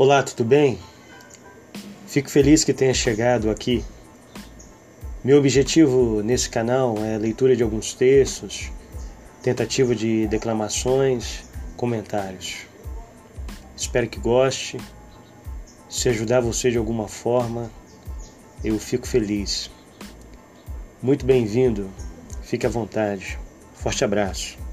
Olá, tudo bem? Fico feliz que tenha chegado aqui. Meu objetivo nesse canal é a leitura de alguns textos, tentativa de declamações, comentários. Espero que goste. Se ajudar você de alguma forma, eu fico feliz. Muito bem-vindo. Fique à vontade. Forte abraço.